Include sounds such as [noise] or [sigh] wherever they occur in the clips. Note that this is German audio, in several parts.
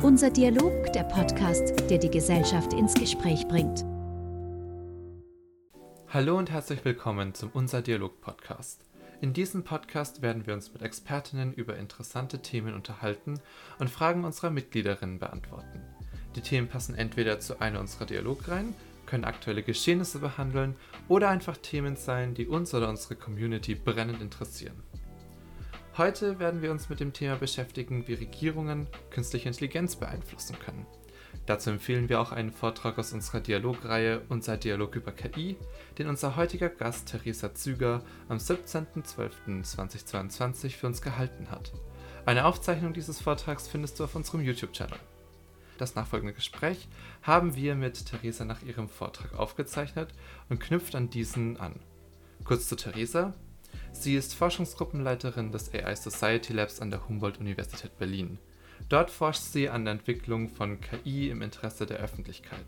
Unser Dialog, der Podcast, der die Gesellschaft ins Gespräch bringt. Hallo und herzlich willkommen zum Unser Dialog Podcast. In diesem Podcast werden wir uns mit Expertinnen über interessante Themen unterhalten und Fragen unserer Mitgliederinnen beantworten. Die Themen passen entweder zu einer unserer Dialogreihen, können aktuelle Geschehnisse behandeln oder einfach Themen sein, die uns oder unsere Community brennend interessieren. Heute werden wir uns mit dem Thema beschäftigen, wie Regierungen künstliche Intelligenz beeinflussen können. Dazu empfehlen wir auch einen Vortrag aus unserer Dialogreihe Unser Dialog über KI, den unser heutiger Gast Theresa Züger am 17.12.2022 für uns gehalten hat. Eine Aufzeichnung dieses Vortrags findest du auf unserem YouTube-Channel. Das nachfolgende Gespräch haben wir mit Theresa nach ihrem Vortrag aufgezeichnet und knüpft an diesen an. Kurz zu Theresa. Sie ist Forschungsgruppenleiterin des AI Society Labs an der Humboldt-Universität Berlin. Dort forscht sie an der Entwicklung von KI im Interesse der Öffentlichkeit.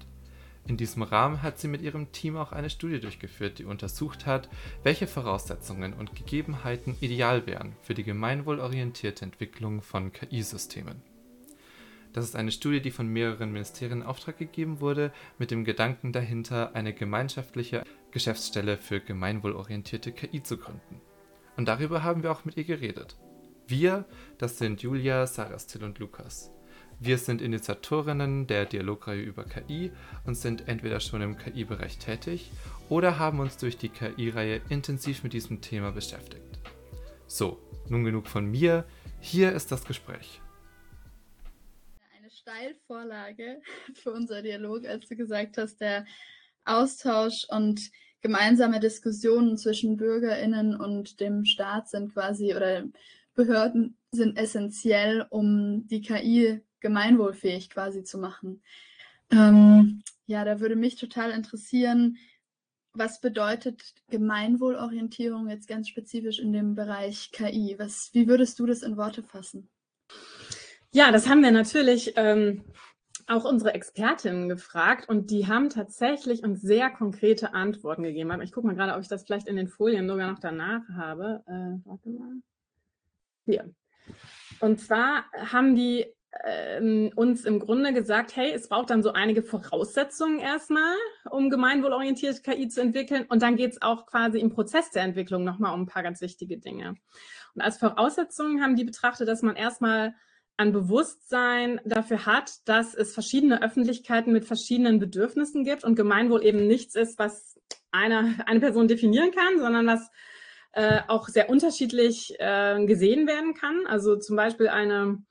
In diesem Rahmen hat sie mit ihrem Team auch eine Studie durchgeführt, die untersucht hat, welche Voraussetzungen und Gegebenheiten ideal wären für die gemeinwohlorientierte Entwicklung von KI-Systemen. Das ist eine Studie, die von mehreren Ministerien in Auftrag gegeben wurde, mit dem Gedanken dahinter, eine gemeinschaftliche Geschäftsstelle für gemeinwohlorientierte KI zu gründen. Und darüber haben wir auch mit ihr geredet. Wir, das sind Julia, Sarah Still und Lukas. Wir sind Initiatorinnen der Dialogreihe über KI und sind entweder schon im KI-Bereich tätig oder haben uns durch die KI-Reihe intensiv mit diesem Thema beschäftigt. So, nun genug von mir. Hier ist das Gespräch. Eine Steilvorlage für unser Dialog, als du gesagt hast, der Austausch und gemeinsame Diskussionen zwischen BürgerInnen und dem Staat sind quasi oder Behörden sind essentiell, um die KI gemeinwohlfähig quasi zu machen. Ähm, ja, da würde mich total interessieren, was bedeutet Gemeinwohlorientierung jetzt ganz spezifisch in dem Bereich KI? Was, wie würdest du das in Worte fassen? Ja, das haben wir natürlich ähm, auch unsere Expertinnen gefragt und die haben tatsächlich uns sehr konkrete Antworten gegeben. Ich gucke mal gerade, ob ich das vielleicht in den Folien sogar noch danach habe. Äh, warte mal. Hier. Und zwar haben die ähm, uns im Grunde gesagt, hey, es braucht dann so einige Voraussetzungen erstmal, um gemeinwohlorientierte KI zu entwickeln. Und dann geht es auch quasi im Prozess der Entwicklung nochmal um ein paar ganz wichtige Dinge. Und als Voraussetzungen haben die betrachtet, dass man erstmal ein Bewusstsein dafür hat, dass es verschiedene Öffentlichkeiten mit verschiedenen Bedürfnissen gibt und Gemeinwohl eben nichts ist, was eine, eine Person definieren kann, sondern was äh, auch sehr unterschiedlich äh, gesehen werden kann. Also zum Beispiel eine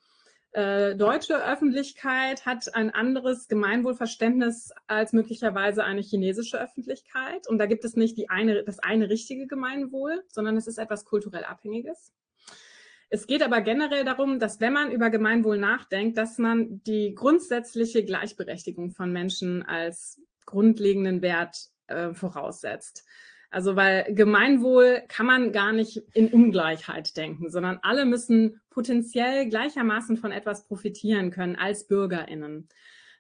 äh, deutsche Öffentlichkeit hat ein anderes Gemeinwohlverständnis als möglicherweise eine chinesische Öffentlichkeit. Und da gibt es nicht die eine, das eine richtige Gemeinwohl, sondern es ist etwas kulturell Abhängiges. Es geht aber generell darum, dass wenn man über Gemeinwohl nachdenkt, dass man die grundsätzliche Gleichberechtigung von Menschen als grundlegenden Wert äh, voraussetzt. Also weil Gemeinwohl kann man gar nicht in Ungleichheit denken, sondern alle müssen potenziell gleichermaßen von etwas profitieren können als Bürgerinnen.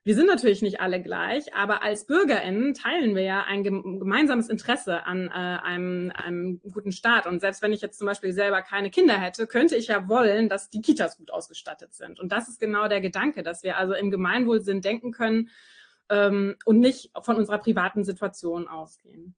Wir sind natürlich nicht alle gleich, aber als BürgerInnen teilen wir ja ein gemeinsames Interesse an äh, einem, einem guten Staat. Und selbst wenn ich jetzt zum Beispiel selber keine Kinder hätte, könnte ich ja wollen, dass die Kitas gut ausgestattet sind. Und das ist genau der Gedanke, dass wir also im Gemeinwohlsinn denken können ähm, und nicht von unserer privaten Situation ausgehen.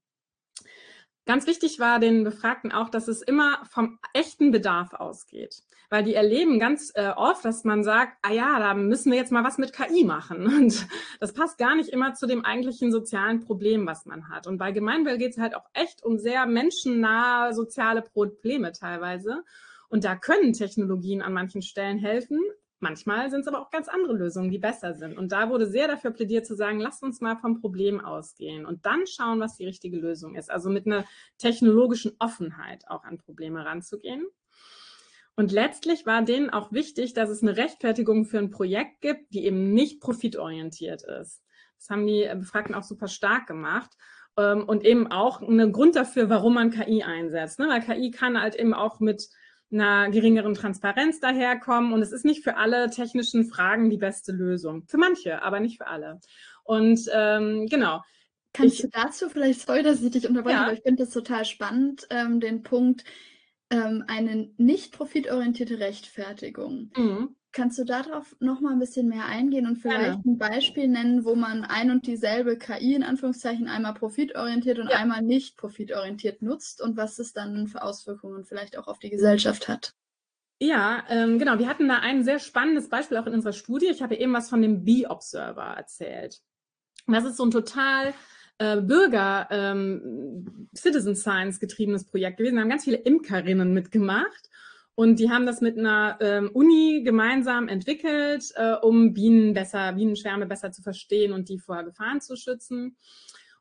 Ganz wichtig war den Befragten auch, dass es immer vom echten Bedarf ausgeht, weil die erleben ganz äh, oft, dass man sagt, ah ja, da müssen wir jetzt mal was mit KI machen [laughs] und das passt gar nicht immer zu dem eigentlichen sozialen Problem, was man hat. Und bei Gemeinwohl geht es halt auch echt um sehr menschennahe soziale Probleme teilweise. Und da können Technologien an manchen Stellen helfen, Manchmal sind es aber auch ganz andere Lösungen, die besser sind. Und da wurde sehr dafür plädiert zu sagen, lasst uns mal vom Problem ausgehen und dann schauen, was die richtige Lösung ist. Also mit einer technologischen Offenheit auch an Probleme ranzugehen. Und letztlich war denen auch wichtig, dass es eine Rechtfertigung für ein Projekt gibt, die eben nicht profitorientiert ist. Das haben die Befragten auch super stark gemacht ähm, und eben auch einen Grund dafür, warum man KI einsetzt. Ne? Weil KI kann halt eben auch mit einer geringeren Transparenz daherkommen. Und es ist nicht für alle technischen Fragen die beste Lösung. Für manche, aber nicht für alle. Und ähm, genau. Kannst ich, du dazu vielleicht, sorry, dass ich dich unterbreche, ja. aber ich finde das total spannend, ähm, den Punkt, ähm, eine nicht profitorientierte Rechtfertigung. Mhm. Kannst du darauf noch mal ein bisschen mehr eingehen und vielleicht Gerne. ein Beispiel nennen, wo man ein und dieselbe KI in Anführungszeichen einmal profitorientiert und Ja. einmal nicht profitorientiert nutzt und was es dann für Auswirkungen vielleicht auch auf die Gesellschaft hat? Ja, ähm, genau. Wir hatten da ein sehr spannendes Beispiel auch in unserer Studie. Ich habe eben was von dem Bee-Observer erzählt. Und Das ist so ein total äh, Bürger ähm, Citizen Science getriebenes Projekt gewesen. Da haben ganz viele Imkerinnen mitgemacht. Und die haben das mit einer ähm, Uni gemeinsam entwickelt, äh, um Bienen besser, Bienenschwärme besser zu verstehen und die vor Gefahren zu schützen.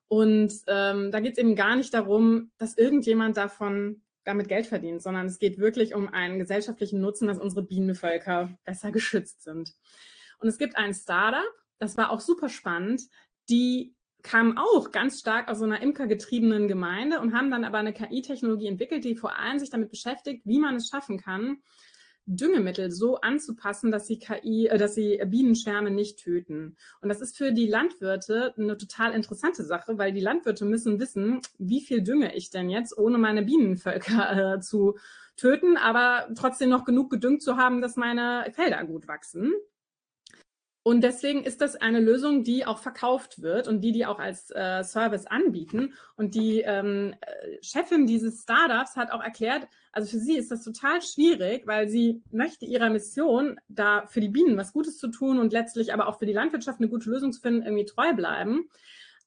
Und ähm, da geht es eben gar nicht darum, dass irgendjemand davon damit Geld verdient, sondern es geht wirklich um einen gesellschaftlichen Nutzen, dass unsere Bienenvölker besser geschützt sind. Und es gibt ein Startup, das war auch super spannend, die kamen auch ganz stark aus so einer imkergetriebenen Gemeinde und haben dann aber eine KI-Technologie entwickelt, die vor allem sich damit beschäftigt, wie man es schaffen kann, Düngemittel so anzupassen, dass sie KI, äh, dass sie Bienenschwärme nicht töten. Und das ist für die Landwirte eine total interessante Sache, weil die Landwirte müssen wissen, wie viel dünge ich denn jetzt, ohne meine Bienenvölker äh, zu töten, aber trotzdem noch genug gedüngt zu haben, dass meine Felder gut wachsen. Und deswegen ist das eine Lösung, die auch verkauft wird und die die auch als äh, Service anbieten. Und die ähm, äh, Chefin dieses Startups hat auch erklärt, also für sie ist das total schwierig, weil sie möchte ihrer Mission, da für die Bienen was Gutes zu tun und letztlich aber auch für die Landwirtschaft eine gute Lösung zu finden, irgendwie treu bleiben.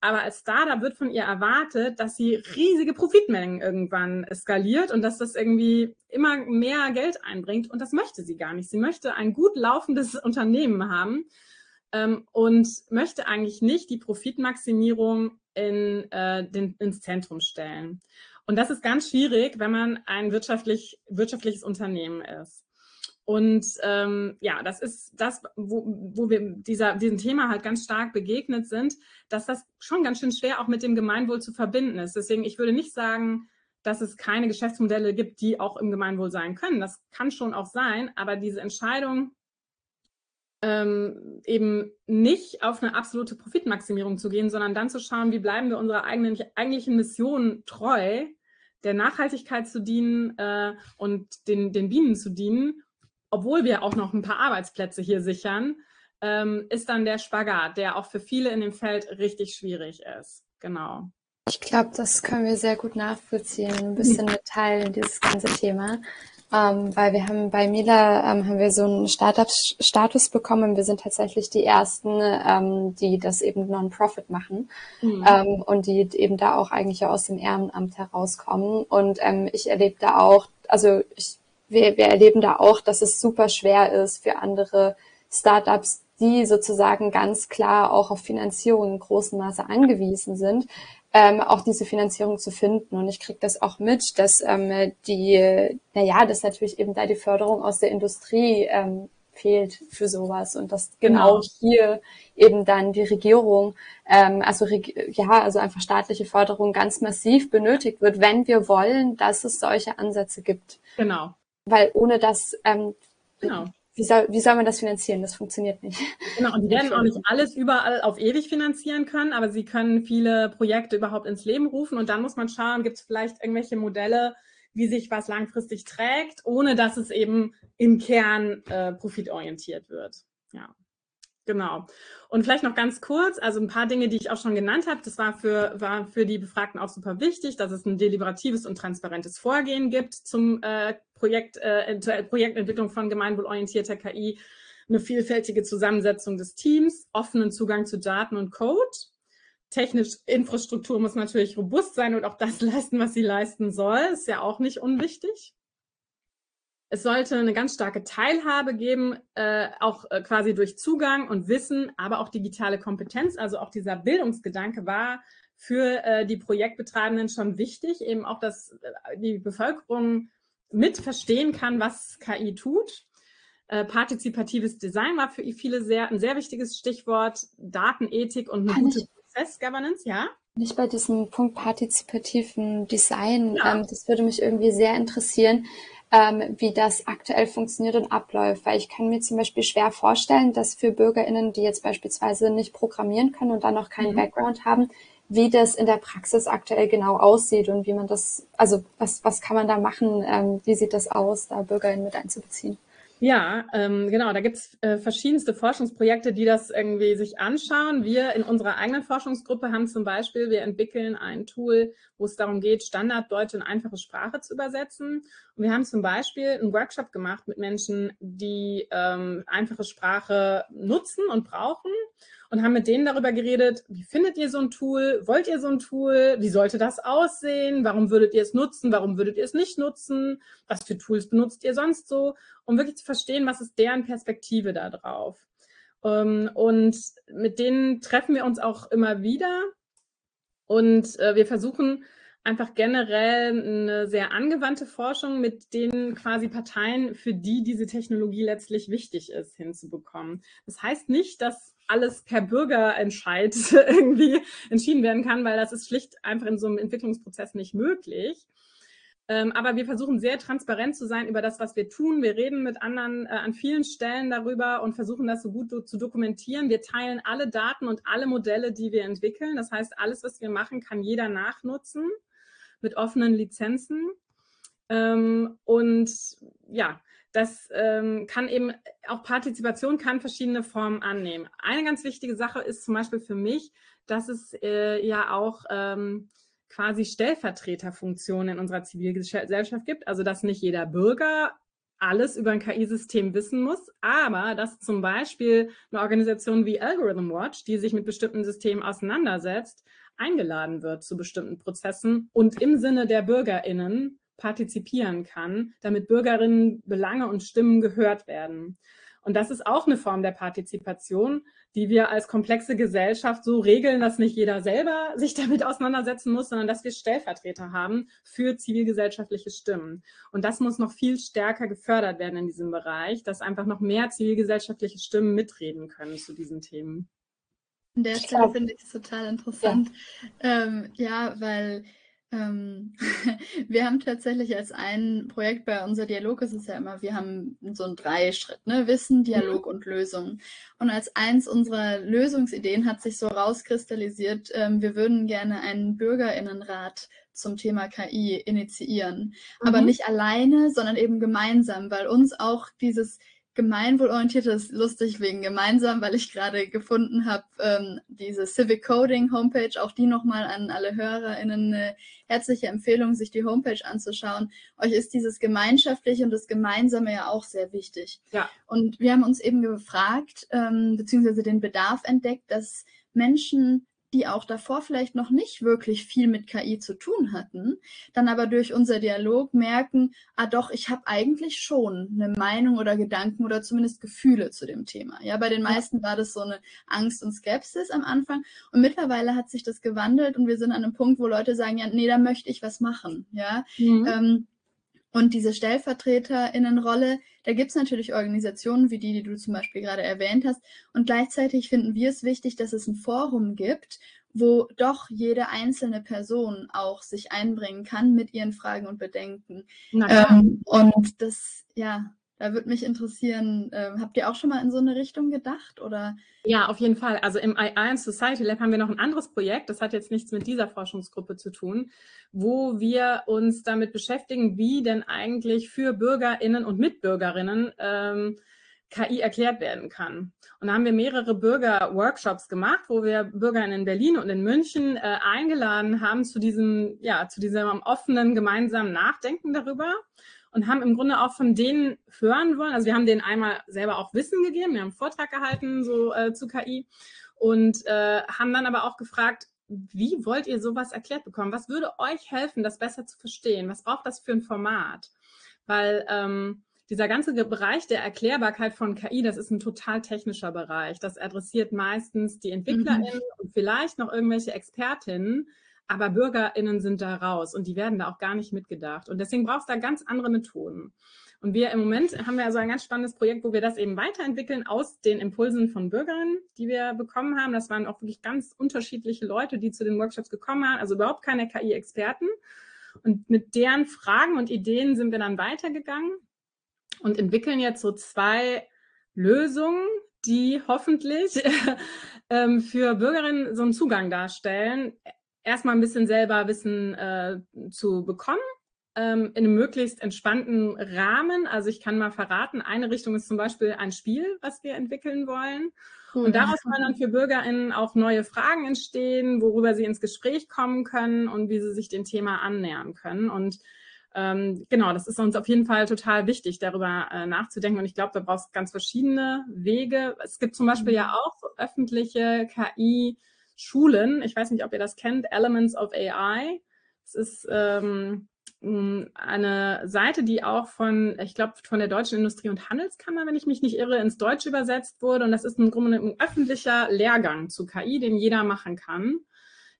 Aber als Startup wird von ihr erwartet, dass sie riesige Profitmengen irgendwann skaliert und dass das irgendwie immer mehr Geld einbringt. Und das möchte sie gar nicht. Sie möchte ein gut laufendes [laughs] Unternehmen haben ähm, und möchte eigentlich nicht die Profitmaximierung in, äh, den, ins Zentrum stellen. Und das ist ganz schwierig, wenn man ein wirtschaftlich, wirtschaftliches Unternehmen ist. Und ähm, ja, das ist das, wo, wo wir dieser, diesem Thema halt ganz stark begegnet sind, dass das schon ganz schön schwer auch mit dem Gemeinwohl zu verbinden ist. Deswegen, ich würde nicht sagen, dass es keine Geschäftsmodelle gibt, die auch im Gemeinwohl sein können. Das kann schon auch sein, aber diese Entscheidung, ähm, eben nicht auf eine absolute Profitmaximierung zu gehen, sondern dann zu schauen, wie bleiben wir unserer eigenen, eigentlichen Mission treu, der Nachhaltigkeit zu dienen äh, und den, den Bienen zu dienen, obwohl wir auch noch ein paar Arbeitsplätze hier sichern, ähm, ist dann der Spagat, der auch für viele in dem Feld richtig schwierig ist. Genau. Ich glaube, das können wir sehr gut nachvollziehen, ein bisschen mitteilen, dieses ganze Thema. Ähm, weil wir haben bei Mila ähm, haben wir so einen Startup-Status bekommen. Wir sind tatsächlich die ersten, ähm, die das eben Non-Profit machen Mhm. ähm, und die eben da auch eigentlich aus dem Ehrenamt herauskommen. Und ähm, ich erlebe da auch, also ich, wir, wir erleben da auch, dass es super schwer ist für andere Startups, die sozusagen ganz klar auch auf Finanzierung in großem Maße angewiesen sind, ähm, auch diese Finanzierung zu finden. Und ich kriege das auch mit, dass ähm, die, naja, dass natürlich eben da die Förderung aus der Industrie ähm, fehlt für sowas und dass genau, Genau. hier eben dann die Regierung, ähm, also Reg ja, also einfach staatliche Förderung ganz massiv benötigt wird, wenn wir wollen, dass es solche Ansätze gibt. Genau. Weil ohne das, ähm, Genau. wie soll, wie soll man das finanzieren? Das funktioniert nicht. Genau, und die werden auch nicht alles überall auf ewig finanzieren können, aber sie können viele Projekte überhaupt ins Leben rufen und dann muss man schauen, gibt es vielleicht irgendwelche Modelle, wie sich was langfristig trägt, ohne dass es eben im Kern äh, profitorientiert wird. Ja, genau. Und vielleicht noch ganz kurz, also ein paar Dinge, die ich auch schon genannt habe, das war für, war für die Befragten auch super wichtig, dass es ein deliberatives und transparentes Vorgehen gibt zum äh, Projekt, äh, Projektentwicklung von gemeinwohlorientierter KI, eine vielfältige Zusammensetzung des Teams, offenen Zugang zu Daten und Code. Technische Infrastruktur muss natürlich robust sein und auch das [laughs] leisten, was sie leisten soll. Ist ja auch nicht unwichtig. Es sollte eine ganz starke Teilhabe geben, äh, auch äh, quasi durch Zugang und Wissen, aber auch digitale Kompetenz. Also auch dieser Bildungsgedanke war für äh, die Projektbetreibenden schon wichtig, eben auch, dass äh, die Bevölkerung mit verstehen kann, was KI tut. Äh, partizipatives Design war für viele sehr, ein sehr wichtiges Stichwort. Datenethik und eine Kann gute Prozess-Governance, ja? Nicht bei diesem Punkt partizipativen Design. Ja. Ähm, das würde mich irgendwie sehr interessieren, ähm, wie das aktuell funktioniert und abläuft. Weil ich kann mir zum Beispiel schwer vorstellen, dass für BürgerInnen, die jetzt beispielsweise nicht programmieren können und dann noch keinen Mhm. Background haben, wie das in der Praxis aktuell genau aussieht und wie man das, also was, was kann man da machen, ähm, wie sieht das aus, da BürgerInnen mit einzubeziehen? Ja, ähm, genau. Da gibt's äh, verschiedenste Forschungsprojekte, die das irgendwie sich anschauen. Wir in unserer eigenen Forschungsgruppe haben zum Beispiel, wir entwickeln ein Tool, wo es darum geht, Standarddeutsch in einfache Sprache zu übersetzen. Und wir haben zum Beispiel einen Workshop gemacht mit Menschen, die ähm, einfache Sprache nutzen und brauchen und haben mit denen darüber geredet, wie findet ihr so ein Tool? Wollt ihr so ein Tool? Wie sollte das aussehen? Warum würdet ihr es nutzen? Warum würdet ihr es nicht nutzen? Was für Tools benutzt ihr sonst so? Um wirklich zu verstehen, was ist deren Perspektive da drauf. Ähm, und mit denen treffen wir uns auch immer wieder. Und äh, wir versuchen einfach generell eine sehr angewandte Forschung mit den quasi Parteien, für die diese Technologie letztlich wichtig ist, hinzubekommen. Das heißt nicht, dass alles per Bürgerentscheid [laughs] irgendwie entschieden werden kann, weil das ist schlicht einfach in so einem Entwicklungsprozess nicht möglich. Ähm, aber wir versuchen sehr transparent zu sein über das, was wir tun. Wir reden mit anderen äh, an vielen Stellen darüber und versuchen das so gut do zu dokumentieren. Wir teilen alle Daten und alle Modelle, die wir entwickeln. Das heißt, alles, was wir machen, kann jeder nachnutzen mit offenen Lizenzen. Ähm, und ja, das ähm, kann eben, auch Partizipation kann verschiedene Formen annehmen. Eine ganz wichtige Sache ist zum Beispiel für mich, dass es äh, ja auch ähm, quasi Stellvertreterfunktionen in unserer Zivilgesellschaft gibt. Also dass nicht jeder Bürger alles über ein KI-System wissen muss, aber dass zum Beispiel eine Organisation wie Algorithm Watch, die sich mit bestimmten Systemen auseinandersetzt, eingeladen wird zu bestimmten Prozessen und im Sinne der BürgerInnen partizipieren kann, damit Bürgerinnen Belange und Stimmen gehört werden. Und das ist auch eine Form der Partizipation, die wir als komplexe Gesellschaft so regeln, dass nicht jeder selber sich [laughs] damit auseinandersetzen muss, sondern dass wir Stellvertreter haben für zivilgesellschaftliche Stimmen. Und das muss noch viel stärker gefördert werden in diesem Bereich, dass einfach noch mehr zivilgesellschaftliche Stimmen mitreden können zu diesen Themen. An der Stelle finde ich es total interessant. Ja, ähm, ja weil [laughs] wir haben tatsächlich als ein Projekt bei unser Dialog ist es ja immer, wir haben so einen Dreischritt, ne? Wissen, mhm. Dialog und Lösung. Und als eins unserer Lösungsideen hat sich so rauskristallisiert, ähm, wir würden gerne einen Bürgerinnenrat zum Thema KI initiieren. Mhm. Aber nicht alleine, sondern eben gemeinsam, weil uns auch dieses gemeinwohlorientiert ist lustig wegen gemeinsam, weil ich gerade gefunden habe, ähm, diese Civic Coding Homepage, auch die nochmal an alle HörerInnen eine herzliche Empfehlung, sich die Homepage anzuschauen. Euch ist dieses Gemeinschaftliche und das Gemeinsame ja auch sehr wichtig. Ja. Und wir haben uns eben gefragt, ähm, beziehungsweise den Bedarf entdeckt, dass Menschen die auch davor vielleicht noch nicht wirklich viel mit KI zu tun hatten, dann aber durch unser Dialog merken, ah doch, ich habe eigentlich schon eine Meinung oder Gedanken oder zumindest Gefühle zu dem Thema. Ja, bei den meisten war das so eine Angst und Skepsis am Anfang und mittlerweile hat sich das gewandelt und wir sind an einem Punkt, wo Leute sagen, ja, nee, da möchte ich was machen. Ja, mhm. ähm, und diese Stellvertreterinnenrolle, da gibt es natürlich Organisationen wie die, die du zum Beispiel gerade erwähnt hast. Und gleichzeitig finden wir es wichtig, dass es ein Forum gibt, wo doch jede einzelne Person auch sich einbringen kann mit ihren Fragen und Bedenken. Ähm, und das, ja, da würde mich interessieren, äh, habt ihr auch schon mal in so eine Richtung gedacht? Oder? Ja, auf jeden Fall. Also im AI and Society Lab haben wir noch ein anderes Projekt, das hat jetzt nichts mit dieser Forschungsgruppe zu tun, wo wir uns damit beschäftigen, wie denn eigentlich für BürgerInnen und Mitbürgerinnen ähm, KI erklärt werden kann. Und da haben wir mehrere Bürger-Workshops gemacht, wo wir Bürger in Berlin und in München äh, eingeladen haben zu diesem, ja, zu diesem offenen gemeinsamen Nachdenken darüber und haben im Grunde auch von denen hören wollen. Also wir haben denen einmal selber auch Wissen gegeben, wir haben einen Vortrag gehalten so äh, zu KI und äh, haben dann aber auch gefragt, wie wollt ihr sowas erklärt bekommen? Was würde euch helfen, das besser zu verstehen? Was braucht das für ein Format? Weil ähm, dieser ganze Bereich der Erklärbarkeit von KI, das ist ein total technischer Bereich. Das adressiert meistens die EntwicklerInnen mhm. und vielleicht noch irgendwelche Expertinnen. Aber BürgerInnen sind da raus und die werden da auch gar nicht mitgedacht. Und deswegen brauchst du da ganz andere Methoden. Und wir im Moment haben wir also ein ganz spannendes Projekt, wo wir das eben weiterentwickeln aus den Impulsen von Bürgerinnen, die wir bekommen haben. Das waren auch wirklich ganz unterschiedliche Leute, die zu den Workshops gekommen haben, also überhaupt keine KI-Experten. Und mit deren Fragen und Ideen sind wir dann weitergegangen und entwickeln jetzt so zwei Lösungen, die hoffentlich [laughs] ähm, für Bürgerinnen so einen Zugang darstellen erstmal ein bisschen selber Wissen äh, zu bekommen ähm, in einem möglichst entspannten Rahmen. Also ich kann mal verraten, eine Richtung ist zum Beispiel ein Spiel, was wir entwickeln wollen. Cool. Und daraus können dann für BürgerInnen auch neue Fragen entstehen, worüber sie ins Gespräch kommen können und wie sie sich dem Thema annähern können. Und ähm, genau, das ist uns auf jeden Fall total wichtig, darüber äh, nachzudenken. Und ich glaube, da brauchst ganz verschiedene Wege. Es gibt zum Beispiel ja mhm. auch öffentliche KI-Schulen. Ich weiß nicht, ob ihr das kennt, Elements of AI. Es ist ähm, eine Seite, die auch von, ich glaube, von der Deutschen Industrie- und Handelskammer, wenn ich mich nicht irre, ins Deutsche übersetzt wurde. Und das ist im Grunde ein öffentlicher Lehrgang zu KI, den jeder machen kann,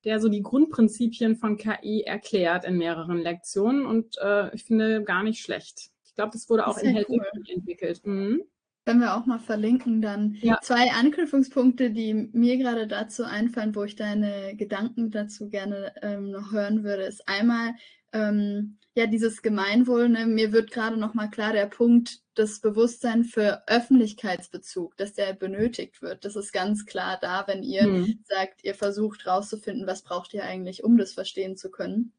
der so die Grundprinzipien von KI erklärt in mehreren Lektionen. Und äh, ich finde gar nicht schlecht. Ich glaube, das wurde auch das in Helsinki cool. entwickelt. Mhm. Können wir auch mal verlinken dann. Ja. Zwei Anknüpfungspunkte, die mir gerade dazu einfallen, wo ich deine Gedanken dazu gerne ähm, noch hören würde, ist einmal, ähm, ja, dieses Gemeinwohl, ne, mir wird gerade nochmal klar der Punkt, das Bewusstsein für Öffentlichkeitsbezug, dass der benötigt wird. Das ist ganz klar da, wenn ihr mhm. sagt, ihr versucht rauszufinden, was braucht ihr eigentlich, um das verstehen zu können.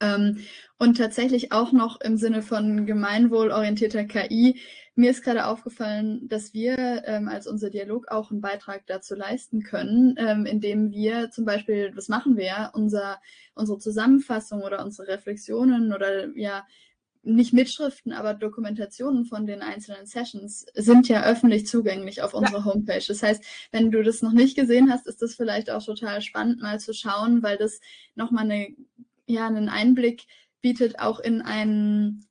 Ähm, und tatsächlich auch noch im Sinne von gemeinwohlorientierter KI. Mir ist gerade aufgefallen, dass wir ähm, als unser Dialog auch einen Beitrag dazu leisten können, ähm, indem wir zum Beispiel, das machen wir ja, unser, unsere Zusammenfassung oder unsere Reflexionen oder ja, nicht Mitschriften, aber Dokumentationen von den einzelnen Sessions sind ja öffentlich zugänglich auf unserer ja. Homepage. Das heißt, wenn du das noch nicht gesehen hast, ist das vielleicht auch total spannend mal zu schauen, weil das nochmal eine ja einen Einblick bietet auch in ein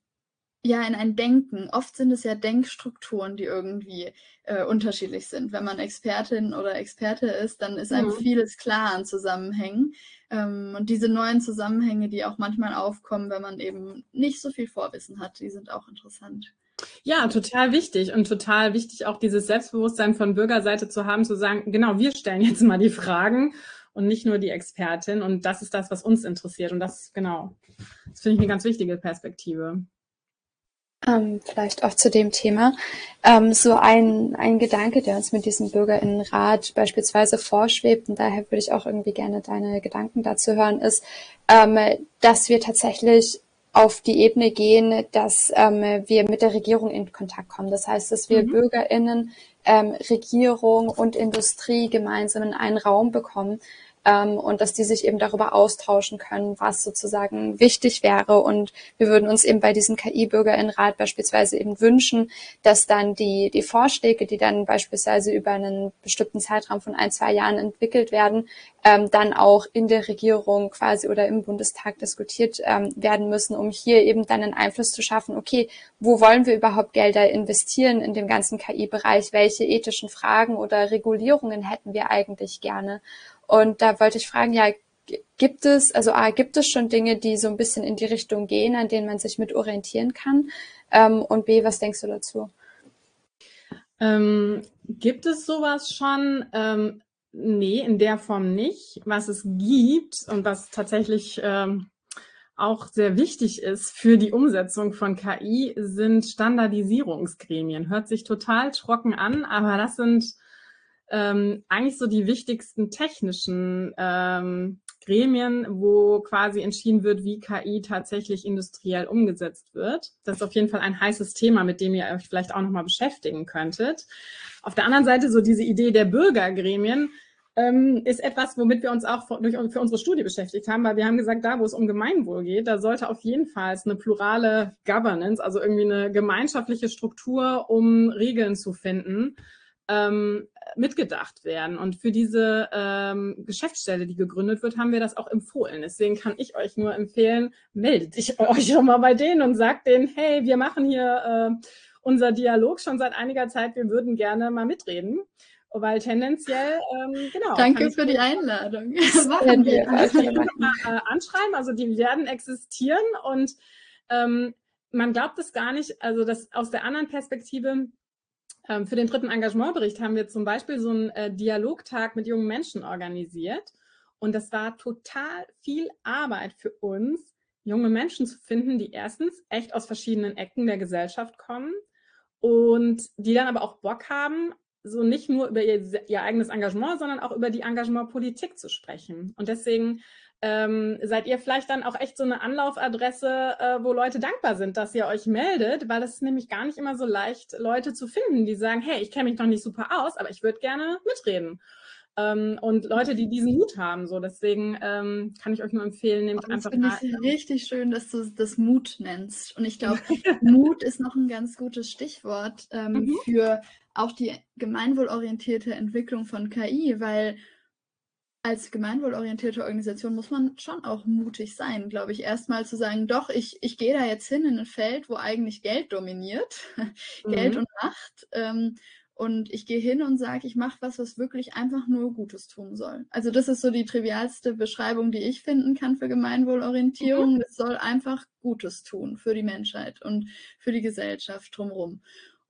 ja in ein Denken. Oft sind es ja Denkstrukturen, die irgendwie äh, unterschiedlich sind. Wenn man Expertin oder Experte ist, dann ist einem mhm. vieles klar an Zusammenhängen. Ähm, und diese neuen Zusammenhänge, die auch manchmal aufkommen, wenn man eben nicht so viel Vorwissen hat, die sind auch interessant. Ja, total wichtig und total wichtig auch dieses Selbstbewusstsein von Bürgerseite zu haben, zu sagen, genau, wir stellen jetzt mal die Fragen und nicht nur die Expertin. Und das ist das, was uns interessiert. Und das, genau, das finde ich eine ganz wichtige Perspektive. Ähm, vielleicht auch zu dem Thema. Ähm, so ein, ein Gedanke, der uns mit diesem Bürgerinnenrat beispielsweise vorschwebt, und daher würde ich auch irgendwie gerne deine Gedanken dazu hören, ist, ähm, dass wir tatsächlich auf die Ebene gehen, dass ähm, wir mit der Regierung in Kontakt kommen. Das heißt, dass wir mhm. BürgerInnen, ähm, Regierung und Industrie gemeinsam in einen Raum bekommen, ähm, und dass die sich eben darüber austauschen können, was sozusagen wichtig wäre. Und wir würden uns eben bei diesem KI-Bürgerinnenrat beispielsweise eben wünschen, dass dann die, die Vorschläge, die dann beispielsweise über einen bestimmten Zeitraum von ein, zwei Jahren entwickelt werden, ähm, dann auch in der Regierung quasi oder im Bundestag diskutiert ähm, werden müssen, um hier eben dann einen Einfluss zu schaffen, okay, wo wollen wir überhaupt Gelder investieren in dem ganzen KI-Bereich? Welche ethischen Fragen oder Regulierungen hätten wir eigentlich gerne? Und da wollte ich fragen, ja, gibt es, also A, gibt es schon Dinge, die so ein bisschen in die Richtung gehen, an denen man sich mit orientieren kann? Ähm, und B, was denkst du dazu? Ähm, gibt es sowas schon? Ähm, nee, in der Form nicht. Was es gibt und was tatsächlich ähm, auch sehr wichtig ist für die Umsetzung von KI, sind Standardisierungsgremien. Hört sich total trocken an, aber das sind ähm, eigentlich so die wichtigsten technischen ähm, Gremien, wo quasi entschieden wird, wie KI tatsächlich industriell umgesetzt wird. Das ist auf jeden Fall ein heißes Thema, mit dem ihr euch vielleicht auch nochmal beschäftigen könntet. Auf der anderen Seite so diese Idee der Bürgergremien ähm, ist etwas, womit wir uns auch durch, für unsere Studie beschäftigt haben, weil wir haben gesagt, da wo es um Gemeinwohl geht, da sollte auf jeden Fall eine plurale Governance, also irgendwie eine gemeinschaftliche Struktur, um Regeln zu finden, ähm, mitgedacht werden. Und für diese ähm, Geschäftsstelle, die gegründet wird, haben wir das auch empfohlen. Deswegen kann ich euch nur empfehlen, meldet dich [laughs] euch schon mal bei denen und sagt denen, hey, wir machen hier äh, unser Dialog schon seit einiger Zeit, wir würden gerne mal mitreden. Weil tendenziell, ähm, genau. Danke für die Einladung. [laughs] machen wir. Mal, äh, anschreiben, also die werden existieren und ähm, man glaubt es gar nicht, also das aus der anderen Perspektive, für den dritten Engagementbericht haben wir zum Beispiel so einen äh, Dialogtag mit jungen Menschen organisiert. Und das war total viel Arbeit für uns, junge Menschen zu finden, die erstens echt aus verschiedenen Ecken der Gesellschaft kommen und die dann aber auch Bock haben, so nicht nur über ihr, ihr eigenes Engagement, sondern auch über die Engagementpolitik zu sprechen. Und deswegen ähm, seid ihr vielleicht dann auch echt so eine Anlaufadresse, äh, wo Leute dankbar sind, dass ihr euch meldet, weil es ist nämlich gar nicht immer so leicht, Leute zu finden, die sagen, hey, ich kenne mich noch nicht super aus, aber ich würde gerne mitreden. Ähm, und Leute, die diesen Mut haben. So, deswegen ähm, kann ich euch nur empfehlen, nehmt das einfach finde ich richtig schön, dass du das Mut nennst. Und ich glaube, [laughs] Mut ist noch ein ganz gutes Stichwort ähm, mhm. für auch die gemeinwohlorientierte Entwicklung von KI, weil als gemeinwohlorientierte Organisation muss man schon auch mutig sein, glaube ich, erstmal zu sagen, doch, ich, ich gehe da jetzt hin in ein Feld, wo eigentlich Geld dominiert, [laughs] mhm. Geld und Macht. Ähm, und ich gehe hin und sage, ich mache was, was wirklich einfach nur Gutes tun soll. Also das ist so die trivialste Beschreibung, die ich finden kann für Gemeinwohlorientierung. Mhm. Es soll einfach Gutes tun für die Menschheit und für die Gesellschaft drumherum.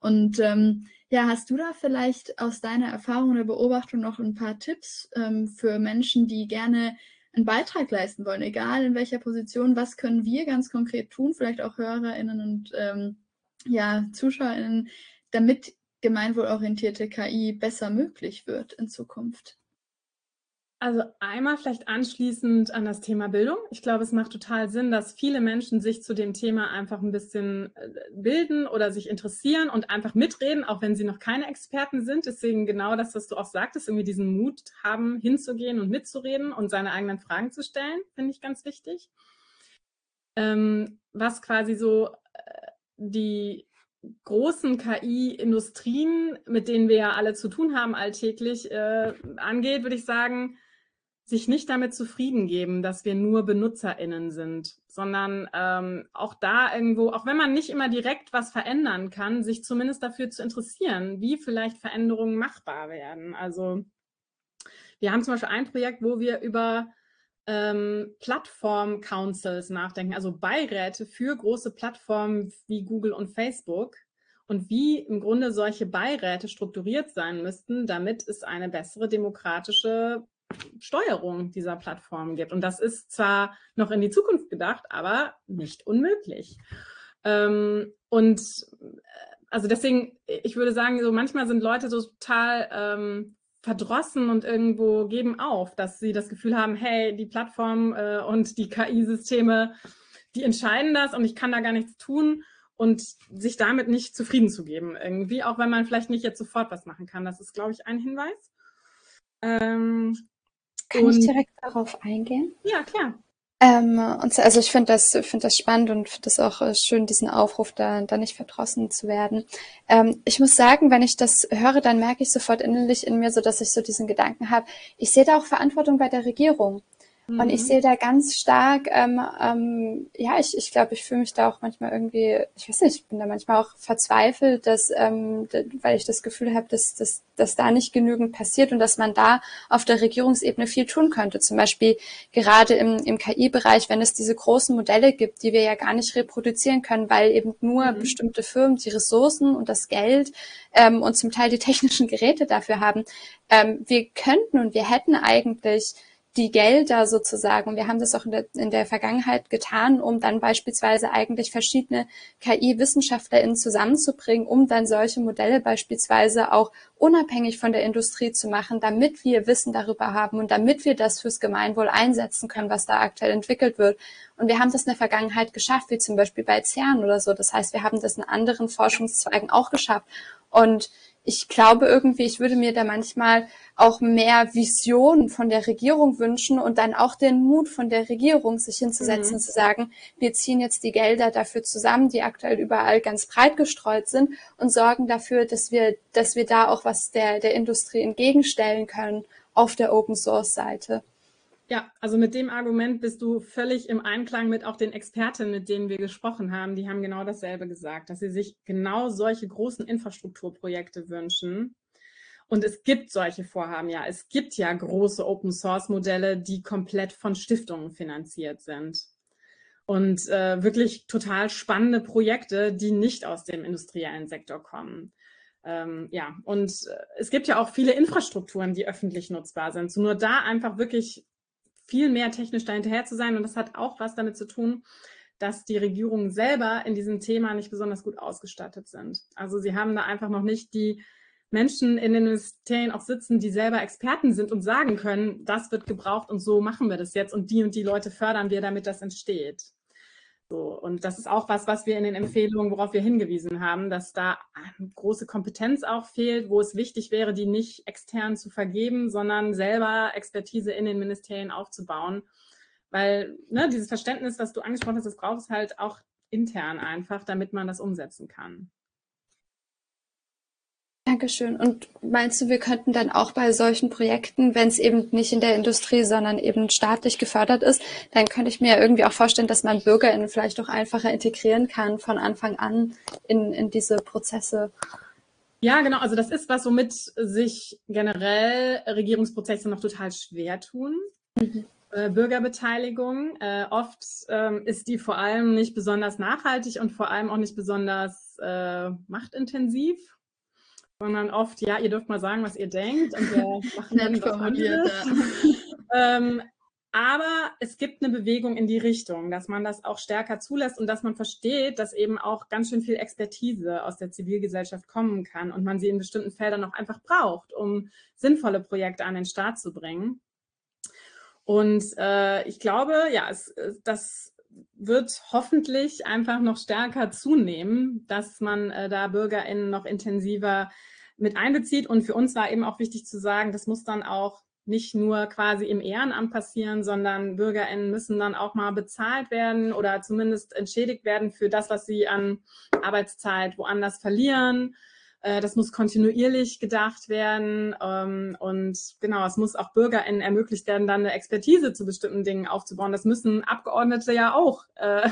Und ähm, ja, hast du da vielleicht aus deiner Erfahrung oder Beobachtung noch ein paar Tipps ähm, für Menschen, die gerne einen Beitrag leisten wollen, egal in welcher Position? Was können wir ganz konkret tun, vielleicht auch HörerInnen und ähm, ja, ZuschauerInnen, damit gemeinwohlorientierte KI besser möglich wird in Zukunft? Also einmal vielleicht anschließend an das Thema Bildung. Ich glaube, es macht total Sinn, dass viele Menschen sich zu dem Thema einfach ein bisschen äh, bilden oder sich interessieren und einfach mitreden, auch wenn sie noch keine Experten sind. Deswegen genau das, was du auch sagtest, irgendwie diesen Mut haben, hinzugehen und mitzureden und seine eigenen Fragen zu stellen, finde ich ganz wichtig. Ähm, was quasi so äh, die großen KI-Industrien, mit denen wir ja alle zu tun haben alltäglich, äh, angeht, würde ich sagen, sich nicht damit zufrieden geben, dass wir nur BenutzerInnen sind, sondern ähm, auch da irgendwo, auch wenn man nicht immer direkt was verändern kann, sich zumindest dafür zu interessieren, wie vielleicht Veränderungen machbar werden. Also wir haben zum Beispiel ein Projekt, wo wir über ähm, Plattform-Councils nachdenken, also Beiräte für große Plattformen wie Google und Facebook und wie im Grunde solche Beiräte strukturiert sein müssten, damit es eine bessere demokratische Steuerung dieser Plattformen gibt. Und das ist zwar noch in die Zukunft gedacht, aber nicht unmöglich. Ähm, und äh, also deswegen, ich würde sagen, so manchmal sind Leute so total ähm, verdrossen und irgendwo geben auf, dass sie das Gefühl haben, hey, die Plattform äh, und die KI-Systeme, die entscheiden das und ich kann da gar nichts tun und sich damit nicht zufrieden zu geben irgendwie, auch wenn man vielleicht nicht jetzt sofort was machen kann. Das ist, glaube ich, ein Hinweis. Ähm, kann und, ich direkt darauf eingehen? Ja, klar. Ähm, und also ich finde das, finde das spannend und finde das auch äh, schön, diesen Aufruf da, da nicht verdrossen zu werden. Ähm, ich muss sagen, wenn ich das höre, dann merke ich sofort innerlich in mir so, dass ich so diesen Gedanken habe. Ich sehe da auch Verantwortung bei der Regierung. Mhm. Und ich mhm. sehe da ganz stark, ähm, ähm, ja, ich, ich glaube, ich fühle mich da auch manchmal irgendwie, ich weiß nicht, ich bin da manchmal auch verzweifelt, dass, ähm, weil ich das Gefühl habe, dass, dass, dass da nicht genügend passiert und dass man da auf der Regierungsebene viel tun könnte. Zum Beispiel gerade im, im KI-Bereich, wenn es diese großen Modelle gibt, die wir ja gar nicht reproduzieren können, weil eben nur mhm. bestimmte Firmen die Ressourcen und das Geld ähm, und zum Teil die technischen Geräte dafür haben. Ähm, wir könnten und wir hätten eigentlich die Gelder sozusagen, wir haben das auch in der, in der Vergangenheit getan, um dann beispielsweise eigentlich verschiedene KI-WissenschaftlerInnen zusammenzubringen, um dann solche Modelle beispielsweise auch unabhängig von der Industrie zu machen, damit wir Wissen darüber haben und damit wir das fürs Gemeinwohl einsetzen können, was da aktuell entwickelt wird. Und wir haben das in der Vergangenheit geschafft, wie zum Beispiel bei CERN oder so. Das heißt, wir haben das in anderen Forschungszweigen auch geschafft. Und ich glaube irgendwie, ich würde mir da manchmal auch mehr Vision von der Regierung wünschen und dann auch den Mut von der Regierung, sich hinzusetzen, mhm. zu sagen, wir ziehen jetzt die Gelder dafür zusammen, die aktuell überall ganz breit gestreut sind und sorgen dafür, dass wir, dass wir da auch was der, der Industrie entgegenstellen können auf der Open Source Seite. Ja, also mit dem Argument bist du völlig im Einklang mit auch den Experten, mit denen wir gesprochen haben. Die haben genau dasselbe gesagt, dass sie sich genau solche großen Infrastrukturprojekte wünschen. Und es gibt solche Vorhaben, ja. Es gibt ja große Open-Source-Modelle, die komplett von Stiftungen finanziert sind. Und äh, wirklich total spannende Projekte, die nicht aus dem industriellen Sektor kommen. Ähm, ja, und äh, es gibt ja auch viele Infrastrukturen, die öffentlich nutzbar sind. So nur da einfach wirklich viel mehr technisch dahinterher zu sein. Und das hat auch was damit zu tun, dass die Regierungen selber in diesem Thema nicht besonders gut ausgestattet sind. Also sie haben da einfach noch nicht die Menschen in den Ministerien auch sitzen, die selber Experten sind und sagen können, das wird gebraucht und so machen wir das jetzt und die und die Leute fördern wir, damit das entsteht. So, und das ist auch was, was wir in den Empfehlungen, worauf wir hingewiesen haben, dass da eine große Kompetenz auch fehlt, wo es wichtig wäre, die nicht extern zu vergeben, sondern selber Expertise in den Ministerien aufzubauen. Weil ne, dieses Verständnis, was du angesprochen hast, das braucht es halt auch intern einfach, damit man das umsetzen kann. Dankeschön. Und meinst du, wir könnten dann auch bei solchen Projekten, wenn es eben nicht in der Industrie, sondern eben staatlich gefördert ist, dann könnte ich mir irgendwie auch vorstellen, dass man BürgerInnen vielleicht auch einfacher integrieren kann von Anfang an in, in diese Prozesse. Ja, genau. Also das ist was, womit sich generell Regierungsprozesse noch total schwer tun. Mhm. Äh, Bürgerbeteiligung. Äh, oft ähm, ist die vor allem nicht besonders nachhaltig und vor allem auch nicht besonders äh, machtintensiv sondern oft, ja, ihr dürft mal sagen, was ihr denkt und wir [laughs] machen dann was [laughs] ähm, aber es gibt eine Bewegung in die Richtung, dass man das auch stärker zulässt und dass man versteht, dass eben auch ganz schön viel Expertise aus der Zivilgesellschaft kommen kann und man sie in bestimmten Feldern auch einfach braucht, um sinnvolle Projekte an den Start zu bringen. Und äh, ich glaube, ja, es, das wird hoffentlich einfach noch stärker zunehmen, dass man äh, da BürgerInnen noch intensiver mit einbezieht. Und für uns war eben auch wichtig zu sagen, das muss dann auch nicht nur quasi im Ehrenamt passieren, sondern BürgerInnen müssen dann auch mal bezahlt werden oder zumindest entschädigt werden für das, was sie an Arbeitszeit woanders verlieren. Äh, das muss kontinuierlich gedacht werden. Ähm, und genau, es muss auch BürgerInnen ermöglicht werden, dann eine Expertise zu bestimmten Dingen aufzubauen. Das müssen Abgeordnete ja auch. Äh,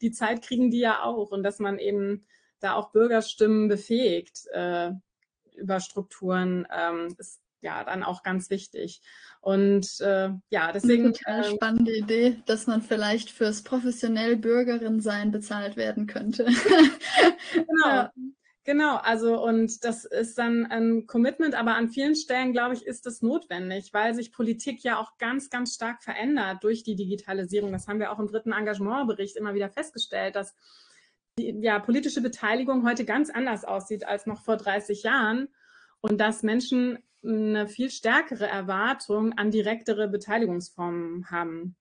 die Zeit kriegen die ja auch. Und dass man eben da auch Bürgerstimmen befähigt, äh, über Strukturen ähm, ist ja dann auch ganz wichtig. Und äh, ja, deswegen. Eine total äh, spannende Idee, dass man vielleicht fürs professionell Bürgerin sein bezahlt werden könnte. [laughs] genau. Ja. Genau, also und das ist dann ein Commitment, aber an vielen Stellen, glaube ich, ist es notwendig, weil sich Politik ja auch ganz, ganz stark verändert durch die Digitalisierung. Das haben wir auch im dritten Engagementbericht immer wieder festgestellt, dass die ja, politische Beteiligung heute ganz anders aussieht als noch vor 30 Jahren und dass Menschen eine viel stärkere Erwartung an direktere Beteiligungsformen haben.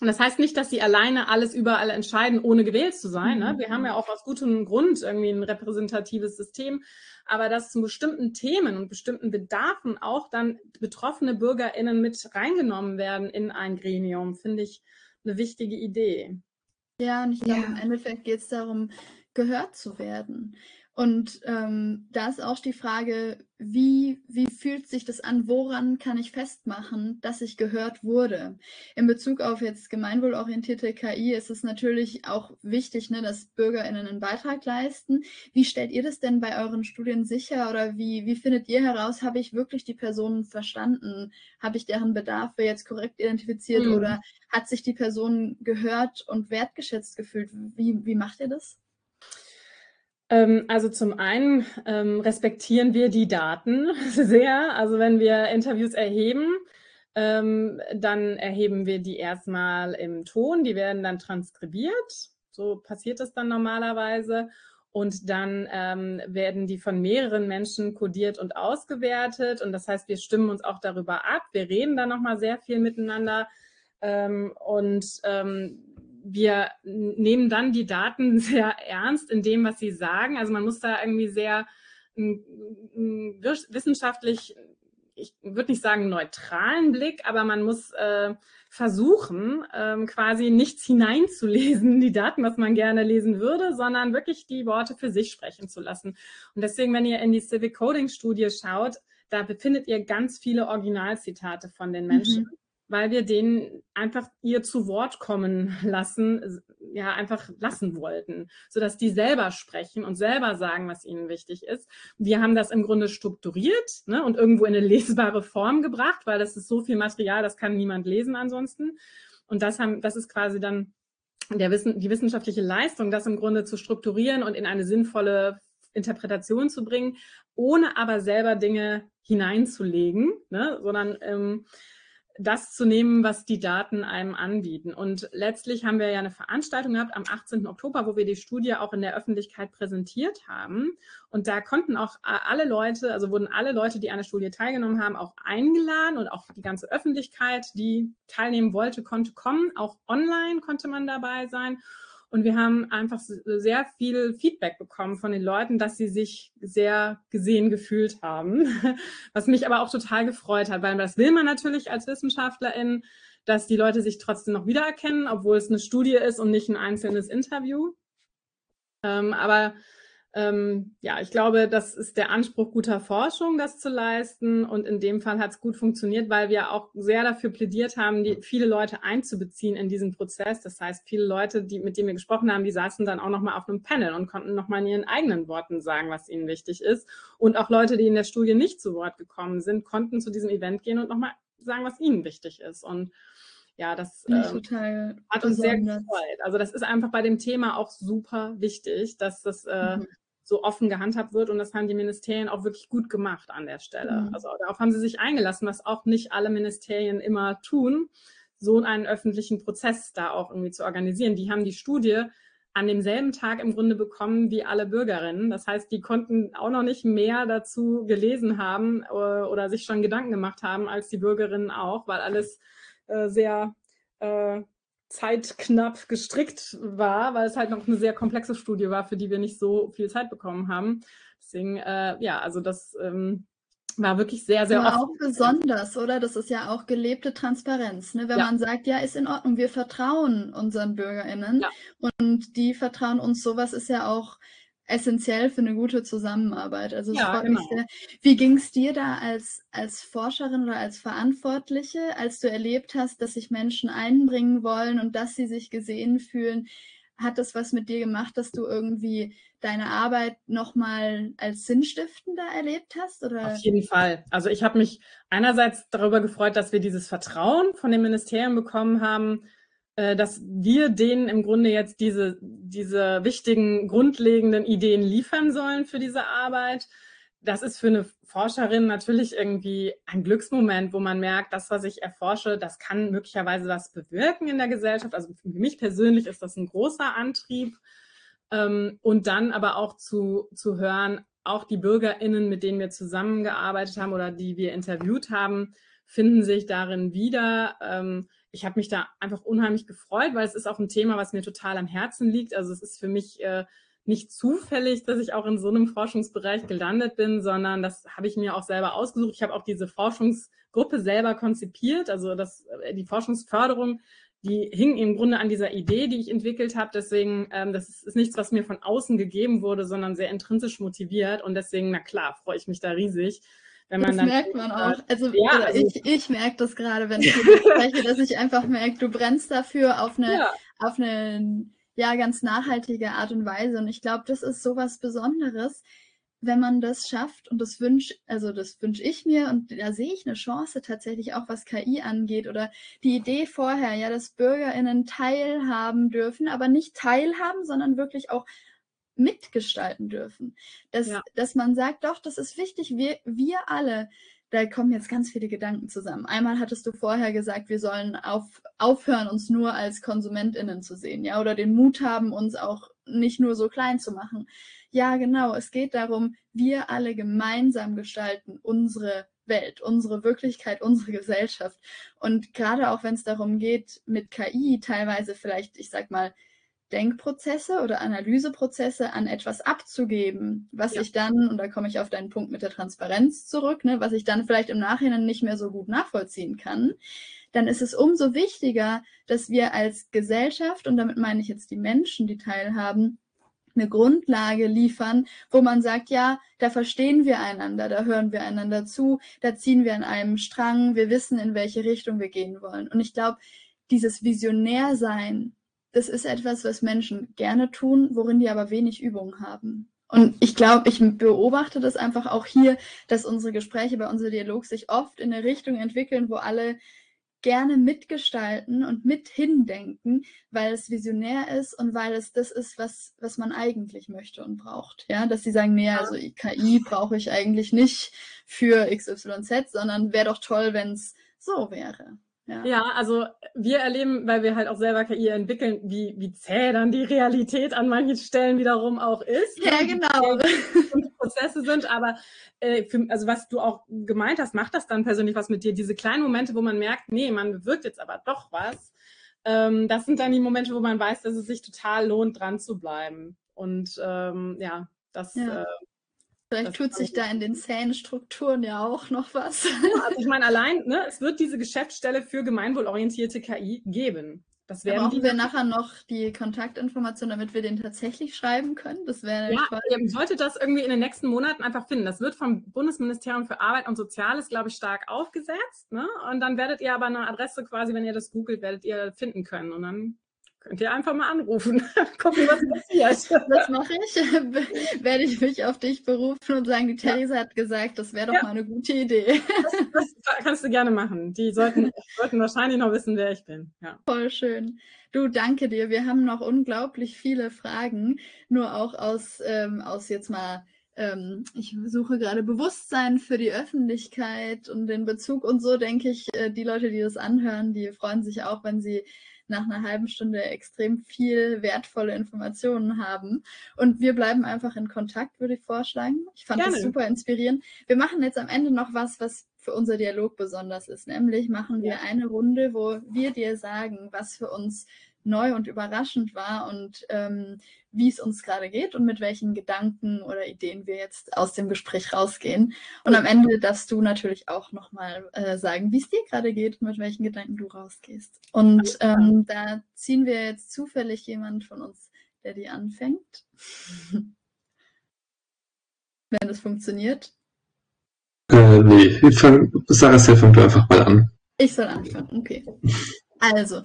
Und das heißt nicht, dass sie alleine alles überall entscheiden, ohne gewählt zu sein. Ne? Wir haben ja auch aus gutem Grund irgendwie ein repräsentatives System, aber dass zu bestimmten Themen und bestimmten Bedarfen auch dann betroffene BürgerInnen mit reingenommen werden in ein Gremium, finde ich eine wichtige Idee. Ja, und ich glaube, ja. im Endeffekt geht es darum, gehört zu werden. Und ähm, da ist auch die Frage, wie, wie fühlt sich das an? Woran kann ich festmachen, dass ich gehört wurde? In Bezug auf jetzt gemeinwohlorientierte KI ist es natürlich auch wichtig, ne, dass BürgerInnen einen Beitrag leisten. Wie stellt ihr das denn bei euren Studien sicher oder wie, wie findet ihr heraus, habe ich wirklich die Personen verstanden? Habe ich deren Bedarfe jetzt korrekt identifiziert mhm. oder hat sich die Person gehört und wertgeschätzt gefühlt? Wie, wie macht ihr das? Ähm, also zum einen ähm, respektieren wir die Daten [laughs] sehr. Also wenn wir Interviews erheben, ähm, dann erheben wir die erstmal im Ton, die werden dann transkribiert. So passiert das dann normalerweise. Und dann ähm, werden die von mehreren Menschen kodiert und ausgewertet. Und das heißt, wir stimmen uns auch darüber ab. Wir reden dann nochmal sehr viel miteinander. Ähm, und ähm, wir nehmen dann die Daten [laughs] sehr ernst in dem, was sie sagen. Also man muss da irgendwie sehr wissenschaftlich, ich würde nicht sagen neutralen Blick, aber man muss äh, versuchen, ähm, quasi nichts hineinzulesen in [laughs] die Daten, was man gerne lesen würde, sondern wirklich die Worte für sich sprechen zu lassen. Und deswegen, wenn ihr in die Civic Coding Studie schaut, da befindet ihr ganz viele Originalzitate von den Menschen. Mhm weil wir denen einfach ihr zu Wort kommen lassen, ja, einfach lassen wollten, sodass die selber sprechen und selber sagen, was ihnen wichtig ist. Wir haben das im Grunde strukturiert ne, und irgendwo in eine lesbare Form gebracht, weil das ist so viel Material, das kann niemand lesen ansonsten. Und das haben, das ist quasi dann der Wissen, die wissenschaftliche Leistung, das im Grunde zu strukturieren und in eine sinnvolle Interpretation zu bringen, ohne aber selber Dinge hineinzulegen, ne, sondern ähm, das zu nehmen, was die Daten einem anbieten. Und letztlich haben wir ja eine Veranstaltung gehabt am 18. Oktober, wo wir die Studie auch in der Öffentlichkeit präsentiert haben. Und da konnten auch alle Leute, also wurden alle Leute, die an der Studie teilgenommen haben, auch eingeladen und auch die ganze Öffentlichkeit, die teilnehmen wollte, konnte kommen. Auch online konnte man dabei sein. Und wir haben einfach sehr viel Feedback bekommen von den Leuten, dass sie sich sehr gesehen gefühlt haben, [laughs] was mich aber auch total gefreut hat, weil das will man natürlich als Wissenschaftlerin, dass die Leute sich trotzdem noch wiedererkennen, obwohl es eine Studie ist und nicht ein einzelnes Interview. Ähm, aber ähm, ja, ich glaube, das ist der Anspruch guter Forschung, das zu leisten. Und in dem Fall hat es gut funktioniert, weil wir auch sehr dafür plädiert haben, die, viele Leute einzubeziehen in diesen Prozess. Das heißt, viele Leute, die, mit denen wir gesprochen haben, die saßen dann auch nochmal auf einem Panel und konnten nochmal in ihren eigenen Worten sagen, was ihnen wichtig ist. Und auch Leute, die in der Studie nicht zu Wort gekommen sind, konnten zu diesem Event gehen und nochmal sagen, was ihnen wichtig ist. Und ja, das äh, hat uns sehr gefreut. Also das ist einfach bei dem Thema auch super wichtig, dass das äh, mhm so offen gehandhabt wird. Und das haben die Ministerien auch wirklich gut gemacht an der Stelle. Mhm. Also darauf haben sie sich eingelassen, was auch nicht alle Ministerien immer tun, so einen öffentlichen Prozess da auch irgendwie zu organisieren. Die haben die Studie an demselben Tag im Grunde bekommen wie alle Bürgerinnen. Das heißt, die konnten auch noch nicht mehr dazu gelesen haben äh, oder sich schon Gedanken gemacht haben als die Bürgerinnen auch, weil alles äh, sehr äh, zeitknapp gestrickt war, weil es halt noch eine sehr komplexe Studie war, für die wir nicht so viel Zeit bekommen haben. Deswegen, äh, ja, also das ähm, war wirklich sehr, sehr Aber auch besonders, oder? Das ist ja auch gelebte Transparenz, ne? Wenn ja. man sagt, ja, ist in Ordnung, wir vertrauen unseren BürgerInnen ja. und die vertrauen uns, sowas ist ja auch essentiell für eine gute Zusammenarbeit. Also ja, freut genau. mich sehr. Wie ging es dir da als, als Forscherin oder als Verantwortliche, als du erlebt hast, dass sich Menschen einbringen wollen und dass sie sich gesehen fühlen? Hat das was mit dir gemacht, dass du irgendwie deine Arbeit nochmal als sinnstiftender erlebt hast? Oder? Auf jeden Fall. Also ich habe mich einerseits darüber gefreut, dass wir dieses Vertrauen von den Ministerien bekommen haben, dass wir denen im Grunde jetzt diese, diese wichtigen, grundlegenden Ideen liefern sollen für diese Arbeit. Das ist für eine Forscherin natürlich irgendwie ein Glücksmoment, wo man merkt, das, was ich erforsche, das kann möglicherweise was bewirken in der Gesellschaft. Also für mich persönlich ist das ein großer Antrieb. Ähm, und dann aber auch zu, zu hören, auch die BürgerInnen, mit denen wir zusammengearbeitet haben oder die wir interviewt haben, finden sich darin wieder. Ich habe mich da einfach unheimlich gefreut, weil es ist auch ein Thema, was mir total am Herzen liegt. Also es ist für mich äh, nicht zufällig, dass ich auch in so einem Forschungsbereich gelandet bin, sondern das habe ich mir auch selber ausgesucht. Ich habe auch diese Forschungsgruppe selber konzipiert, also das, äh, die Forschungsförderung, die hing im Grunde an dieser Idee, die ich entwickelt habe. Deswegen, ähm, das ist, ist nichts, was mir von außen gegeben wurde, sondern sehr intrinsisch motiviert. Und deswegen, na klar, freue ich mich da riesig. Wenn man das merkt man auch. Also, ja, also, ich, ich merke das gerade, wenn ich [laughs] spreche, dass ich einfach merke, du brennst dafür auf eine, ja. auf eine ja, ganz nachhaltige Art und Weise. Und ich glaube, das ist so was Besonderes, wenn man das schafft. Und das wünsche, also das wünsche ich mir und da sehe ich eine Chance tatsächlich auch, was KI angeht. Oder die Idee vorher, ja, dass BürgerInnen teilhaben dürfen, aber nicht teilhaben, sondern wirklich auch mitgestalten dürfen. Dass, ja. dass man sagt, doch, das ist wichtig, wir, wir alle, da kommen jetzt ganz viele Gedanken zusammen. Einmal hattest du vorher gesagt, wir sollen auf, aufhören, uns nur als KonsumentInnen zu sehen, ja, oder den Mut haben, uns auch nicht nur so klein zu machen. Ja, genau. Es geht darum, wir alle gemeinsam gestalten unsere Welt, unsere Wirklichkeit, unsere Gesellschaft. Und gerade auch wenn es darum geht, mit KI teilweise vielleicht, ich sag mal, Denkprozesse oder Analyseprozesse an etwas abzugeben, was ja. ich dann, und da komme ich auf deinen Punkt mit der Transparenz zurück, ne, was ich dann vielleicht im Nachhinein nicht mehr so gut nachvollziehen kann, dann ist es umso wichtiger, dass wir als Gesellschaft, und damit meine ich jetzt die Menschen, die teilhaben, eine Grundlage liefern, wo man sagt, ja, da verstehen wir einander, da hören wir einander zu, da ziehen wir an einem Strang, wir wissen, in welche Richtung wir gehen wollen. Und ich glaube, dieses Visionärsein, das ist etwas, was Menschen gerne tun, worin die aber wenig Übung haben. Und ich glaube, ich beobachte das einfach auch hier, dass unsere Gespräche bei unserem Dialog sich oft in eine Richtung entwickeln, wo alle gerne mitgestalten und mit hindenken, weil es visionär ist und weil es das ist, was, was man eigentlich möchte und braucht. Ja, dass sie sagen, nee, also KI brauche ich eigentlich nicht für XYZ, sondern wäre doch toll, wenn es so wäre. Ja. ja, also wir erleben, weil wir halt auch selber KI entwickeln, wie, wie zäh dann die Realität an manchen Stellen wiederum auch ist. Ja, genau. Und Prozesse sind, aber äh, für, also was du auch gemeint hast, macht das dann persönlich was mit dir? Diese kleinen Momente, wo man merkt, nee, man bewirkt jetzt aber doch was. Ähm, das sind dann die Momente, wo man weiß, dass es sich total lohnt, dran zu bleiben. Und ähm, ja, das ja. Äh, Vielleicht tut sich da in den Zähnenstrukturen ja auch noch was. Also ich meine, allein, ne, es wird diese Geschäftsstelle für gemeinwohlorientierte KI geben. Das werden brauchen wir nachher noch die Kontaktinformation, damit wir den tatsächlich schreiben können. Das wäre ja, ihr solltet das irgendwie in den nächsten Monaten einfach finden. Das wird vom Bundesministerium für Arbeit und Soziales, glaube ich, stark aufgesetzt. Ne? Und dann werdet ihr aber eine Adresse quasi, wenn ihr das googelt, werdet ihr finden können. Und dann Könnt ihr einfach mal anrufen, [laughs] gucken, was passiert. [laughs] Das mache ich. [laughs] Werde ich mich auf dich berufen und sagen, die Theresa hat gesagt, das wäre doch ja. mal eine gute Idee. Das, das, kannst du gerne machen. Die sollten, sollten wahrscheinlich noch wissen, wer ich bin. Ja. Voll schön. Du, danke dir. Wir haben noch unglaublich viele Fragen, nur auch aus, ähm, aus jetzt mal ähm, ich suche gerade Bewusstsein für die Öffentlichkeit und den Bezug und so denke ich, äh, die Leute, die das anhören, die freuen sich auch, wenn sie nach einer halben Stunde extrem viel wertvolle Informationen haben. Und wir bleiben einfach in Kontakt, würde ich vorschlagen. Ich fand Gerne. das super inspirierend. Wir machen jetzt am Ende noch was, was für unser Dialog besonders ist. Nämlich machen wir ja. eine Runde, wo wir dir sagen, was für uns neu und überraschend war und ähm, wie es uns gerade geht und mit welchen Gedanken oder Ideen wir jetzt aus dem Gespräch rausgehen. Und am Ende darfst du natürlich auch nochmal äh, sagen, wie es dir gerade geht und mit welchen Gedanken du rausgehst. Und ähm, da ziehen wir jetzt zufällig jemand von uns, der die anfängt. [laughs] Wenn es funktioniert. Äh, nee, fang, Sarah, fang du einfach mal an. Ich soll anfangen, okay. Also,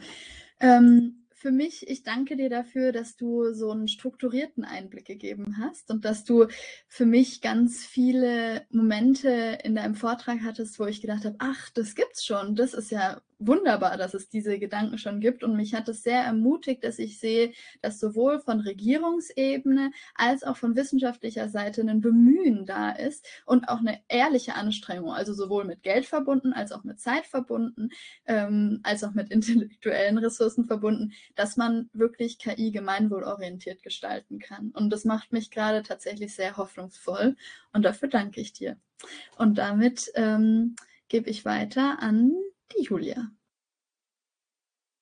ähm, für mich, ich danke dir dafür, dass du so einen strukturierten Einblick gegeben hast und dass du für mich ganz viele Momente in deinem Vortrag hattest, wo ich gedacht habe, ach, das gibt's schon, das ist ja wunderbar, dass es diese Gedanken schon gibt. Und mich hat es sehr ermutigt, dass ich sehe, dass sowohl von Regierungsebene als auch von wissenschaftlicher Seite ein Bemühen da ist und auch eine ehrliche Anstrengung, also sowohl mit Geld verbunden, als auch mit Zeit verbunden, ähm, als auch mit intellektuellen Ressourcen verbunden, dass man wirklich KI gemeinwohlorientiert gestalten kann. Und das macht mich gerade tatsächlich sehr hoffnungsvoll. Und dafür danke ich dir. Und damit ähm, gebe ich weiter an Julia.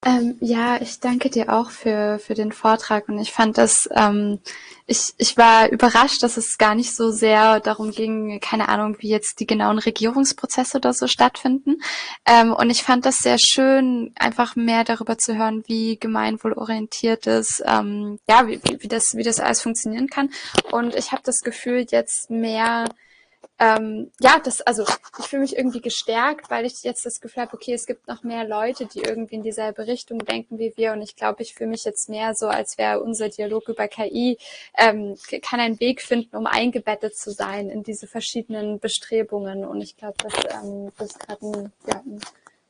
Ähm, ja, ich danke dir auch für, für den Vortrag und ich fand das, ähm, ich, ich war überrascht, dass es gar nicht so sehr darum ging, keine Ahnung, wie jetzt die genauen Regierungsprozesse oder so stattfinden. Ähm, und ich fand das sehr schön, einfach mehr darüber zu hören, wie gemeinwohlorientiert ist, ähm, ja, wie, wie, das, wie das alles funktionieren kann. Und ich habe das Gefühl, jetzt mehr ähm, ja, das, also ich fühle mich irgendwie gestärkt, weil ich jetzt das Gefühl habe, okay, es gibt noch mehr Leute, die irgendwie in dieselbe Richtung denken wie wir. Und ich glaube, ich fühle mich jetzt mehr so, als wäre unser Dialog über KI, ähm, kann einen Weg finden, um eingebettet zu sein in diese verschiedenen Bestrebungen. Und ich glaube, das, ähm, das ist gerade ein, ja, ein,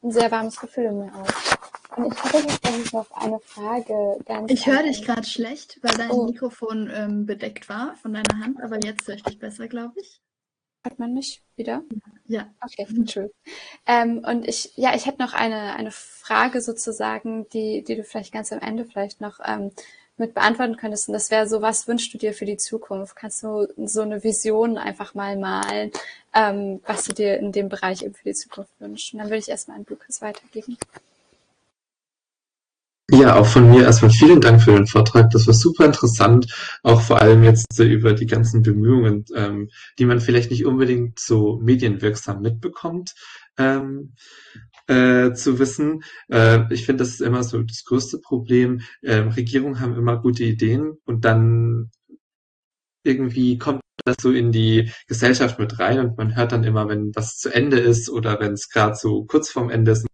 ein sehr warmes Gefühl in mir auf. Und ich hatte tatsächlich noch eine Frage. Ganz ich höre dich gerade schlecht, weil dein oh. Mikrofon ähm, bedeckt war von deiner Hand, aber jetzt höre ich dich besser, glaube ich. Hört man mich wieder? Ja. Okay, schön. Ähm, und ich, ja, ich hätte noch eine, eine Frage sozusagen, die, die du vielleicht ganz am Ende vielleicht noch ähm, mit beantworten könntest. Und das wäre so, was wünschst du dir für die Zukunft? Kannst du so eine Vision einfach mal malen, ähm, was du dir in dem Bereich eben für die Zukunft wünschst? Und dann würde ich erstmal an Lukas weitergeben. Ja, auch von mir erstmal vielen Dank für den Vortrag. Das war super interessant, auch vor allem jetzt über die ganzen Bemühungen, ähm, die man vielleicht nicht unbedingt so medienwirksam mitbekommt, ähm, äh, zu wissen. Äh, ich finde, das ist immer so das größte Problem. Ähm, Regierungen haben immer gute Ideen und dann irgendwie kommt das so in die Gesellschaft mit rein und man hört dann immer, wenn was zu Ende ist oder wenn es gerade so kurz vorm Ende ist,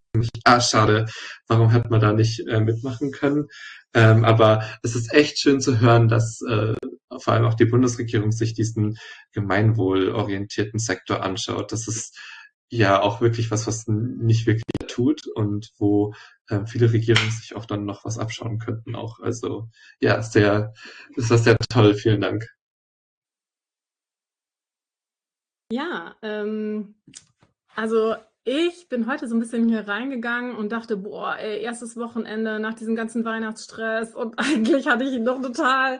ah, schade, warum hat man da nicht äh, mitmachen können? Ähm, aber es ist echt schön zu hören, dass äh, vor allem auch die Bundesregierung sich diesen gemeinwohlorientierten Sektor anschaut. Das ist ja auch wirklich was, was nicht wirklich tut und wo äh, viele Regierungen sich auch dann noch was abschauen könnten auch. Also ja, sehr, ist das sehr toll. Vielen Dank. Ja, ähm, also ich bin heute so ein bisschen hier reingegangen und dachte, boah, ey, erstes Wochenende nach diesem ganzen Weihnachtsstress und [laughs] eigentlich hatte ich noch total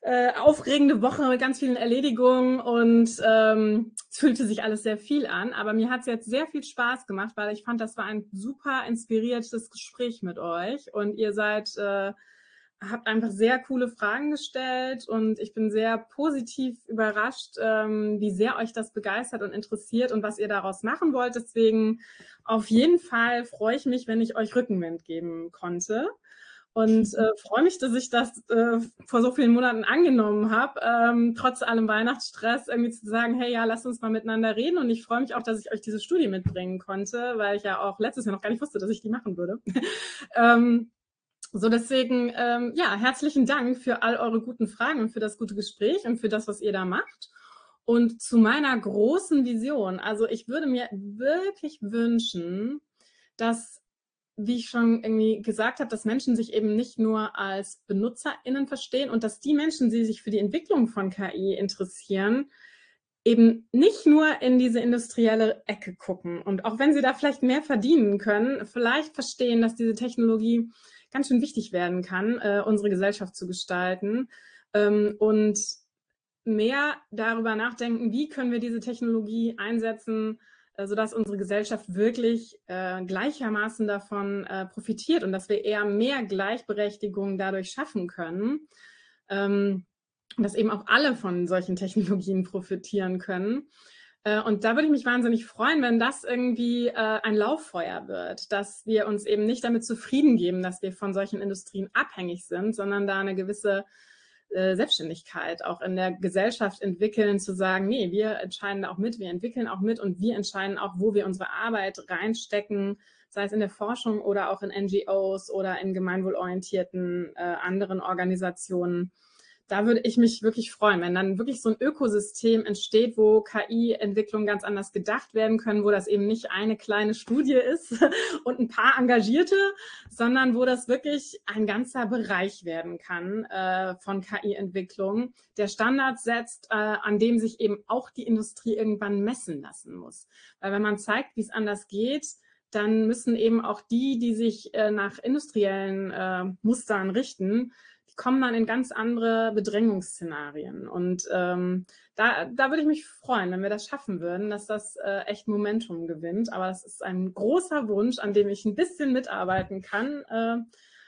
äh, aufregende Woche mit ganz vielen Erledigungen und ähm, es fühlte sich alles sehr viel an. Aber mir hat es jetzt sehr viel Spaß gemacht, weil ich fand, das war ein super inspiriertes Gespräch mit euch und ihr seid äh, habt einfach sehr coole Fragen gestellt und ich bin sehr positiv überrascht, ähm, wie sehr euch das begeistert und interessiert und was ihr daraus machen wollt. Deswegen auf jeden Fall freue ich mich, wenn ich euch Rückenwind geben konnte. Und äh, freue mich, dass ich das äh, vor so vielen Monaten angenommen habe, ähm, trotz allem Weihnachtsstress irgendwie zu sagen, hey ja, lasst uns mal miteinander reden. Und ich freue mich auch, dass ich euch diese Studie mitbringen konnte, weil ich ja auch letztes Jahr noch gar nicht wusste, dass ich die machen würde. [laughs] ähm, so, deswegen, ähm, ja, herzlichen Dank für all eure guten Fragen und für das gute Gespräch und für das, was ihr da macht. Und zu meiner großen Vision. Also ich würde mir wirklich wünschen, dass, wie ich schon irgendwie gesagt habe, dass Menschen sich eben nicht nur als BenutzerInnen verstehen und dass die Menschen, die sich für die Entwicklung von KI interessieren, eben nicht nur in diese industrielle Ecke gucken. Und auch wenn sie da vielleicht mehr verdienen können, vielleicht verstehen, dass diese Technologie ganz schön wichtig werden kann, äh, unsere Gesellschaft zu gestalten ähm, und mehr darüber nachdenken, wie können wir diese Technologie einsetzen, äh, sodass unsere Gesellschaft wirklich äh, gleichermaßen davon äh, profitiert und dass wir eher mehr Gleichberechtigung dadurch schaffen können. Ähm, dass eben auch alle von solchen Technologien profitieren können. Äh, und da würde ich mich wahnsinnig freuen, wenn das irgendwie äh, ein Lauffeuer wird, dass wir uns eben nicht damit zufrieden geben, dass wir von solchen Industrien abhängig sind, sondern da eine gewisse äh, Selbstständigkeit auch in der Gesellschaft entwickeln, zu sagen, nee, wir entscheiden da auch mit, wir entwickeln auch mit und wir entscheiden auch, wo wir unsere Arbeit reinstecken, sei es in der Forschung oder auch in NGOs oder in gemeinwohlorientierten anderen Organisationen da würde ich mich wirklich freuen, wenn dann wirklich so ein Ökosystem entsteht, wo KI-Entwicklungen ganz anders gedacht werden können, wo das eben nicht eine kleine Studie ist [laughs] und ein paar Engagierte, sondern wo das wirklich ein ganzer Bereich werden kann äh, von KI-Entwicklung, der Standards setzt, äh, an dem sich eben auch die Industrie irgendwann messen lassen muss. Weil wenn man zeigt, wie es anders geht, dann müssen eben auch die, die sich äh, nach industriellen äh, Mustern richten, kommen dann in ganz andere Bedrängungsszenarien. Und ähm, da, da würde ich mich freuen, wenn wir das schaffen würden, dass das äh, echt Momentum gewinnt. Aber das ist ein großer Wunsch, an dem ich ein bisschen mitarbeiten kann. Äh,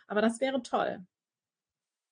aber das wäre toll.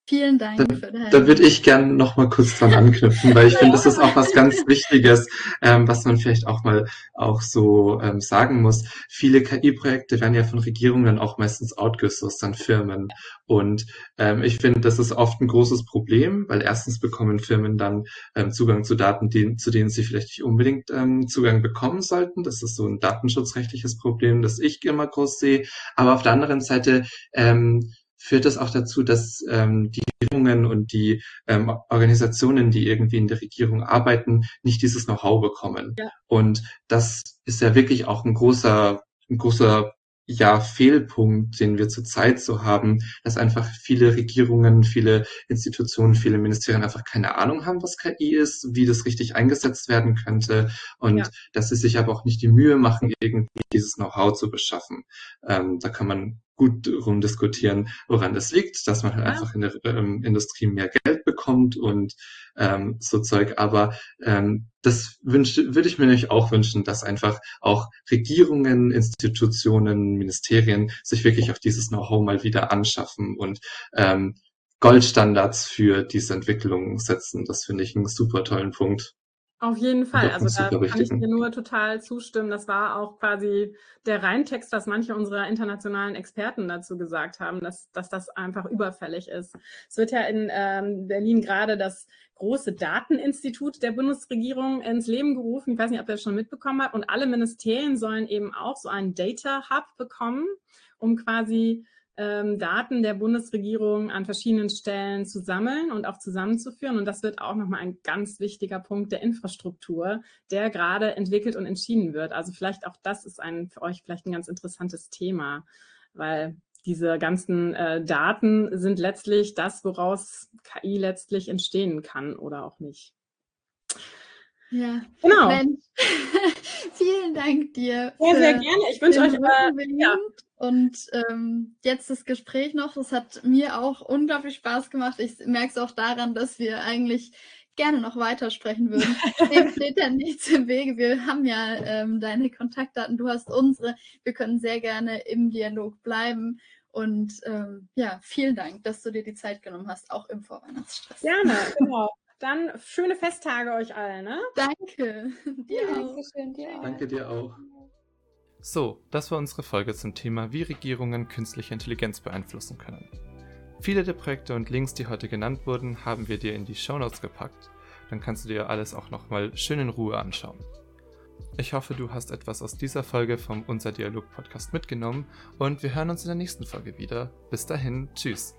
Vielen Dank da, für deine. Da würde ich gerne noch mal kurz dran anknüpfen, weil ich finde, das ist auch was ganz [laughs] Wichtiges, ähm, was man vielleicht auch mal auch so ähm, sagen muss. Viele KI-Projekte werden ja von Regierungen dann auch meistens outgesourced an Firmen. Und ähm, ich finde, das ist oft ein großes Problem, weil erstens bekommen Firmen dann ähm, Zugang zu Daten, die, zu denen sie vielleicht nicht unbedingt ähm, Zugang bekommen sollten. Das ist so ein datenschutzrechtliches Problem, das ich immer groß sehe. Aber auf der anderen Seite ähm, führt das auch dazu, dass ähm, die Regierungen und die ähm, Organisationen, die irgendwie in der Regierung arbeiten, nicht dieses Know-how bekommen. Ja. Und das ist ja wirklich auch ein großer, ein großer ja, Fehlpunkt, den wir zurzeit so haben, dass einfach viele Regierungen, viele Institutionen, viele Ministerien einfach keine Ahnung haben, was KI ist, wie das richtig eingesetzt werden könnte und ja. dass sie sich aber auch nicht die Mühe machen, irgendwie dieses Know-how zu beschaffen. Ähm, da kann man gut rumdiskutieren, woran das liegt, dass man halt ja. einfach in der ähm, Industrie mehr Geld bekommt und ähm, so Zeug. Aber ähm, das wünschte, würde ich mir nämlich auch wünschen, dass einfach auch Regierungen, Institutionen, Ministerien sich wirklich auf dieses Know-how mal wieder anschaffen und ähm, Goldstandards für diese Entwicklung setzen. Das finde ich einen super tollen Punkt. Auf jeden Fall. Also da kann ich dir nur total zustimmen. Das war auch quasi der Reintext, was manche unserer internationalen Experten dazu gesagt haben, dass, dass das einfach überfällig ist. Es wird ja in ähm, Berlin gerade das große Dateninstitut der Bundesregierung ins Leben gerufen. Ich weiß nicht, ob ihr das schon mitbekommen habt. Und alle Ministerien sollen eben auch so einen Data Hub bekommen, um quasi ähm, Daten der Bundesregierung an verschiedenen Stellen zu sammeln und auch zusammenzuführen. Und das wird auch nochmal ein ganz wichtiger Punkt der Infrastruktur, der gerade entwickelt und entschieden wird. Also vielleicht auch das ist ein für euch vielleicht ein ganz interessantes Thema, weil diese ganzen äh, Daten sind letztlich das, woraus KI letztlich entstehen kann oder auch nicht. Ja, genau. Mensch. [laughs] vielen Dank dir. Sehr, sehr gerne. Ich wünsche euch äh, ja. Und ähm, jetzt das Gespräch noch. Das hat mir auch unglaublich Spaß gemacht. Ich merke es auch daran, dass wir eigentlich gerne noch weitersprechen würden. [laughs] Dem steht ja nichts im Wege. Wir haben ja ähm, deine Kontaktdaten, du hast unsere. Wir können sehr gerne im Dialog bleiben. Und ähm, ja, vielen Dank, dass du dir die Zeit genommen hast, auch im Vorweihnachtsstress. Gerne, [laughs] genau. Dann schöne Festtage euch allen, ne? Danke. Dir ja, auch. Dankeschön, dir auch. Danke dir auch. So, das war unsere Folge zum Thema, wie Regierungen künstliche Intelligenz beeinflussen können. Viele der Projekte und Links, die heute genannt wurden, haben wir dir in die Shownotes gepackt. Dann kannst du dir alles auch nochmal schön in Ruhe anschauen. Ich hoffe, du hast etwas aus dieser Folge vom Unser Dialog Podcast mitgenommen und wir hören uns in der nächsten Folge wieder. Bis dahin, tschüss.